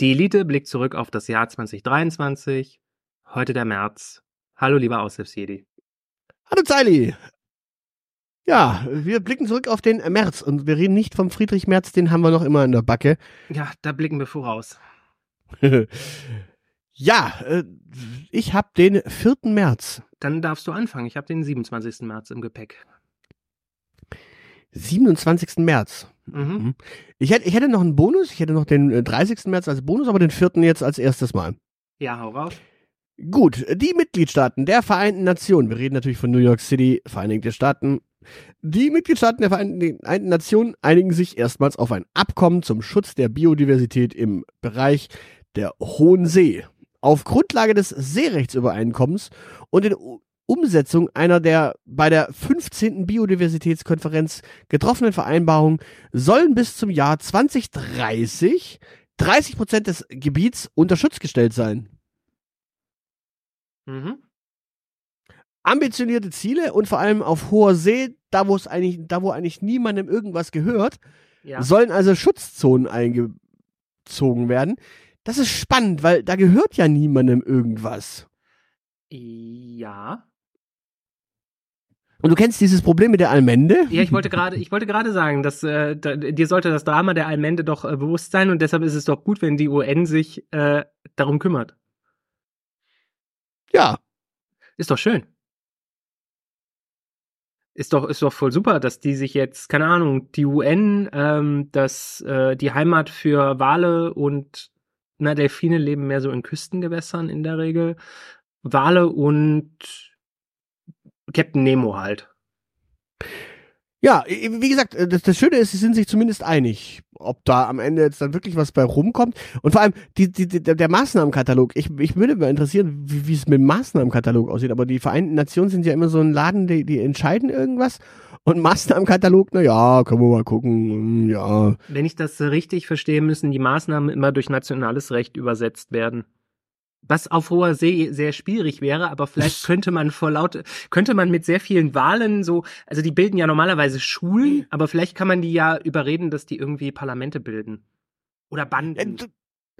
Die Elite blickt zurück auf das Jahr 2023. Heute der März. Hallo, lieber Aushilfsjedi. Hallo, Zeili. Ja, wir blicken zurück auf den März und wir reden nicht vom Friedrich Merz, den haben wir noch immer in der Backe. Ja, da blicken wir voraus. ja, äh, ich habe den 4. März. Dann darfst du anfangen. Ich habe den 27. März im Gepäck. 27. März. Mhm. Ich, hätte, ich hätte noch einen Bonus. Ich hätte noch den 30. Äh, März als Bonus, aber den 4. jetzt als erstes Mal. Ja, hau raus. Gut, die Mitgliedstaaten der Vereinten Nationen, wir reden natürlich von New York City, Vereinigte Staaten, die Mitgliedstaaten der Vereinten Nationen einigen sich erstmals auf ein Abkommen zum Schutz der Biodiversität im Bereich der Hohen See. Auf Grundlage des Seerechtsübereinkommens und in Umsetzung einer der bei der 15. Biodiversitätskonferenz getroffenen Vereinbarungen sollen bis zum Jahr 2030 30 Prozent des Gebiets unter Schutz gestellt sein. Mhm. Ambitionierte Ziele und vor allem auf hoher See, da wo es eigentlich, da wo eigentlich niemandem irgendwas gehört, ja. sollen also Schutzzonen eingezogen werden. Das ist spannend, weil da gehört ja niemandem irgendwas. Ja. Und du kennst dieses Problem mit der Allmende? Ja, ich wollte gerade, ich wollte gerade sagen, dass äh, da, dir sollte das Drama der Allmende doch äh, bewusst sein und deshalb ist es doch gut, wenn die UN sich äh, darum kümmert. Ja. Ist doch schön. Ist doch, ist doch voll super, dass die sich jetzt, keine Ahnung, die UN, ähm, dass äh, die Heimat für Wale und na, Delfine leben mehr so in Küstengewässern in der Regel. Wale und Captain Nemo halt. Ja, wie gesagt, das, das, Schöne ist, sie sind sich zumindest einig, ob da am Ende jetzt dann wirklich was bei rumkommt. Und vor allem die, die, die, der Maßnahmenkatalog. Ich, ich würde mal interessieren, wie, wie es mit dem Maßnahmenkatalog aussieht. Aber die Vereinten Nationen sind ja immer so ein Laden, die, die entscheiden irgendwas. Und Maßnahmenkatalog, na ja, können wir mal gucken, hm, ja. Wenn ich das richtig verstehe, müssen die Maßnahmen immer durch nationales Recht übersetzt werden was auf hoher See sehr schwierig wäre, aber vielleicht könnte man vor laut, könnte man mit sehr vielen Wahlen so, also die bilden ja normalerweise Schulen, hm. aber vielleicht kann man die ja überreden, dass die irgendwie Parlamente bilden. Oder Banden.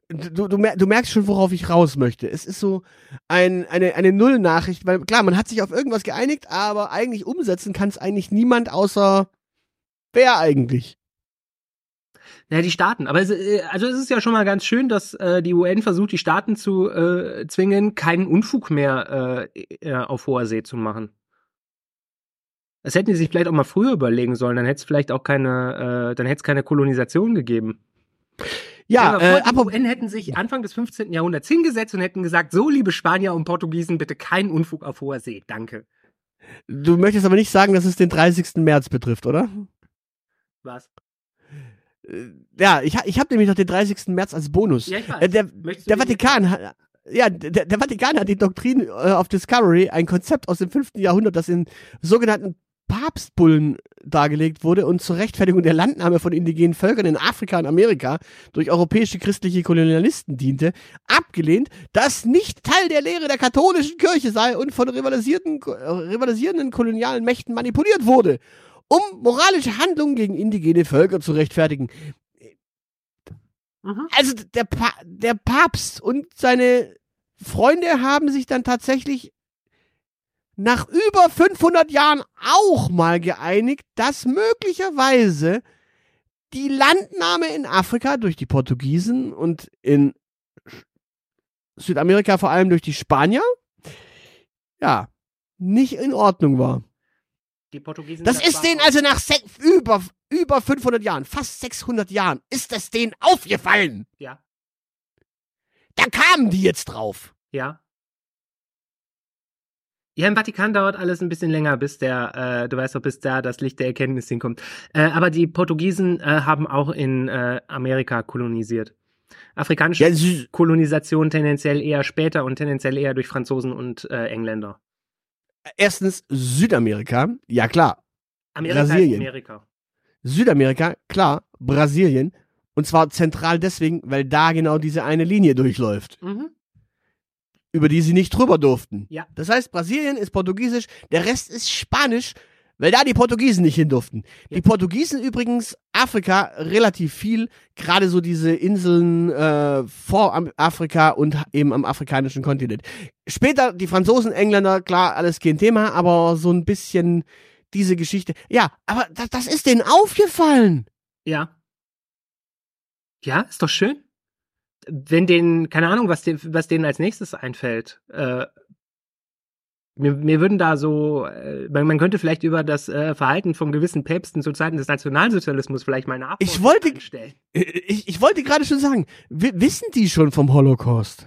Du, du, du merkst schon, worauf ich raus möchte. Es ist so ein, eine, eine Null-Nachricht, weil klar, man hat sich auf irgendwas geeinigt, aber eigentlich umsetzen kann es eigentlich niemand außer wer eigentlich? Naja, die Staaten. Aber es, äh, also es ist ja schon mal ganz schön, dass äh, die UN versucht, die Staaten zu äh, zwingen, keinen Unfug mehr äh, äh, auf hoher See zu machen. Das hätten die sich vielleicht auch mal früher überlegen sollen. Dann hätte es vielleicht auch keine, äh, dann hätte es keine Kolonisation gegeben. Ja, ja äh, die UN hätten sich Anfang des 15. Jahrhunderts hingesetzt und hätten gesagt, so liebe Spanier und Portugiesen, bitte keinen Unfug auf hoher See. Danke. Du möchtest aber nicht sagen, dass es den 30. März betrifft, oder? Was? Äh, ja, ich, ich habe nämlich noch den 30. März als Bonus. Ja, ich weiß. Äh, der, der Vatikan hat, ja, der, der, Vatikan hat die Doktrin äh, of Discovery, ein Konzept aus dem 5. Jahrhundert, das in sogenannten Papstbullen dargelegt wurde und zur Rechtfertigung der Landnahme von indigenen Völkern in Afrika und Amerika durch europäische christliche Kolonialisten diente, abgelehnt, das nicht Teil der Lehre der katholischen Kirche sei und von rivalisierten, rivalisierenden kolonialen Mächten manipuliert wurde um moralische Handlungen gegen indigene Völker zu rechtfertigen. Mhm. Also der, pa der Papst und seine Freunde haben sich dann tatsächlich nach über 500 Jahren auch mal geeinigt, dass möglicherweise die Landnahme in Afrika durch die Portugiesen und in Südamerika vor allem durch die Spanier, ja, nicht in Ordnung war. Die Portugiesen. Das ist denen also nach über, über 500 Jahren, fast 600 Jahren, ist das denen aufgefallen. Ja. Da kamen die jetzt drauf. Ja. Ja, im Vatikan dauert alles ein bisschen länger, bis der, äh, du weißt doch, bis da das Licht der Erkenntnis hinkommt. Äh, aber die Portugiesen äh, haben auch in äh, Amerika kolonisiert. Afrikanische ja, Kolonisation tendenziell eher später und tendenziell eher durch Franzosen und äh, Engländer erstens Südamerika, ja klar. Amerika Brasilien. Amerika. Südamerika, klar, Brasilien. Und zwar zentral deswegen, weil da genau diese eine Linie durchläuft. Mhm. Über die sie nicht drüber durften. Ja. Das heißt, Brasilien ist Portugiesisch, der Rest ist Spanisch. Weil da die Portugiesen nicht hin durften. Ja. Die Portugiesen übrigens Afrika relativ viel, gerade so diese Inseln äh, vor Afrika und eben am afrikanischen Kontinent. Später die Franzosen, Engländer, klar, alles kein Thema, aber so ein bisschen diese Geschichte. Ja, aber das, das ist denen aufgefallen. Ja. Ja, ist doch schön. Wenn denen, keine Ahnung, was, den, was denen als nächstes einfällt. Äh, mir, mir würden da so, äh, man, man könnte vielleicht über das äh, Verhalten von gewissen Päpsten zu Zeiten des Nationalsozialismus vielleicht mal nachdenken. Ich wollte-. Ich, ich wollte gerade schon sagen, wi- wissen die schon vom Holocaust?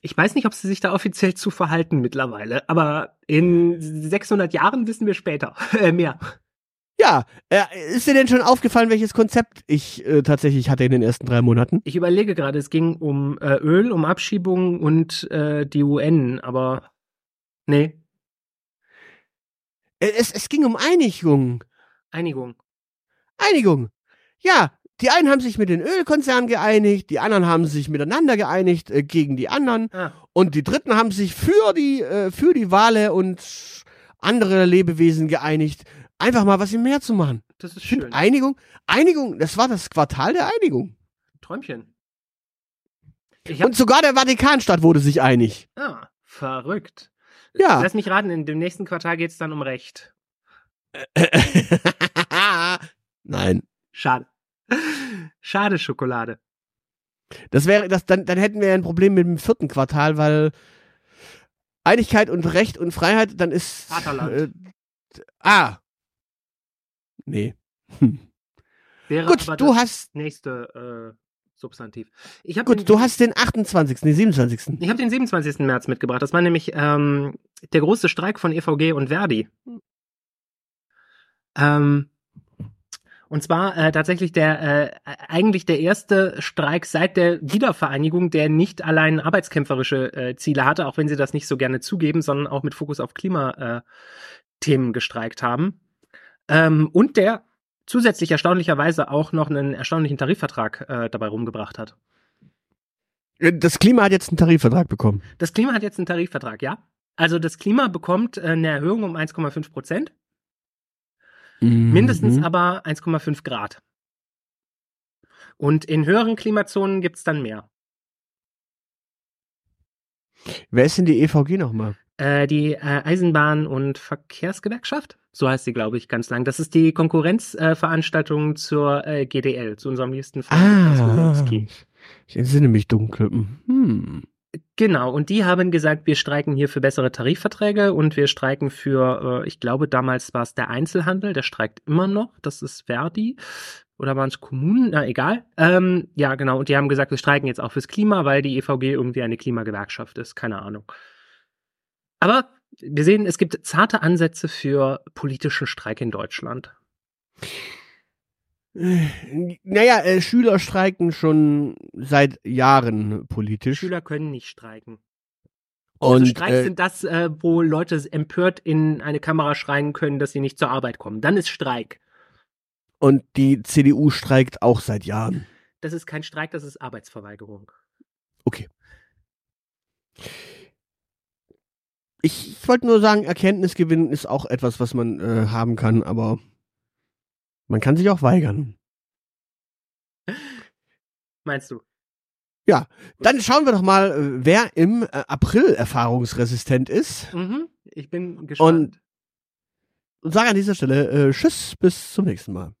Ich weiß nicht, ob sie sich da offiziell zu verhalten mittlerweile, aber in 600 Jahren wissen wir später äh, mehr. Ja, äh, ist dir denn schon aufgefallen, welches Konzept ich äh, tatsächlich hatte in den ersten drei Monaten? Ich überlege gerade, es ging um äh, Öl, um Abschiebungen und äh, die UN, aber nee, Äh, Es, es ging um Einigung. Einigung. Einigung. Ja, die einen haben sich mit den Ölkonzernen geeinigt, die anderen haben sich miteinander geeinigt äh, gegen die anderen Ah, und die dritten haben sich für die äh, für die Wale und andere Lebewesen geeinigt, einfach mal was im Meer zu machen. das ist schön. Einigung, Einigung, das war das Quartal der Einigung. Träumchen. Und sogar der Vatikanstaat wurde sich einig. ah, verrückt. Ja. Lass mich raten, in dem nächsten Quartal geht's dann um Recht. Nein. Schade. Schade, Schokolade. Das wäre, das, dann, dann hätten wir ein Problem mit dem vierten Quartal, weil Einigkeit und Recht und Freiheit, dann ist. Vaterland. Äh, ah. Nee. Hm. Wäre Gut, du das hast. nächste äh, Substantiv. Ich Gut, du hast den 28., den 27. Ich habe den 27. März mitgebracht. Das war nämlich ähm, der große Streik von EVG und Verdi. Ähm, und zwar äh, tatsächlich der äh, eigentlich der erste Streik seit der Wiedervereinigung, der nicht allein arbeitskämpferische äh, Ziele hatte, auch wenn sie das nicht so gerne zugeben, sondern auch mit Fokus auf Klimathemen äh, gestreikt haben. Ähm, und der zusätzlich erstaunlicherweise auch noch einen erstaunlichen Tarifvertrag äh, dabei rumgebracht hat. Das Klima hat jetzt einen Tarifvertrag bekommen. Das Klima hat jetzt einen Tarifvertrag, ja. Also das Klima bekommt äh, eine Erhöhung um 1,5 Prozent, mindestens Mhm. aber 1,5 Grad. Und in höheren Klimazonen gibt's dann mehr. Wer ist denn die EVG nochmal? Äh, die äh, Eisenbahn- und Verkehrsgewerkschaft, so heißt sie, glaube ich, ganz lang. Das ist die Konkurrenzveranstaltung äh, zur äh, GDL, zu unserem liebsten Freund Ah, ich entsinne mich dunkel. Hm. Genau, und die haben gesagt, wir streiken hier für bessere Tarifverträge und wir streiken für, äh, ich glaube, damals war es der Einzelhandel, der streikt immer noch, das ist Verdi. Oder waren es Kommunen? Na, egal. Ähm, ja, genau. Und die haben gesagt, wir streiken jetzt auch fürs Klima, weil die EVG irgendwie eine Klimagewerkschaft ist. Keine Ahnung. Aber wir sehen, es gibt zarte Ansätze für politischen Streik in Deutschland. Naja, äh, Schüler streiken schon seit Jahren politisch. Schüler können nicht streiken. und also Streiks äh, sind das, äh, wo Leute empört in eine Kamera schreien können, dass sie nicht zur Arbeit kommen. Dann ist Streik. Und die CDU streikt auch seit Jahren. Das ist kein Streik, das ist Arbeitsverweigerung. Okay. Ich, ich wollte nur sagen, Erkenntnisgewinn ist auch etwas, was man äh, haben kann, aber man kann sich auch weigern. Meinst du? Dann schauen wir doch mal, äh, wer im äh, April erfahrungsresistent ist. Mhm. Ich bin gespannt. Und sage an dieser Stelle äh, Tschüss, bis zum nächsten Mal.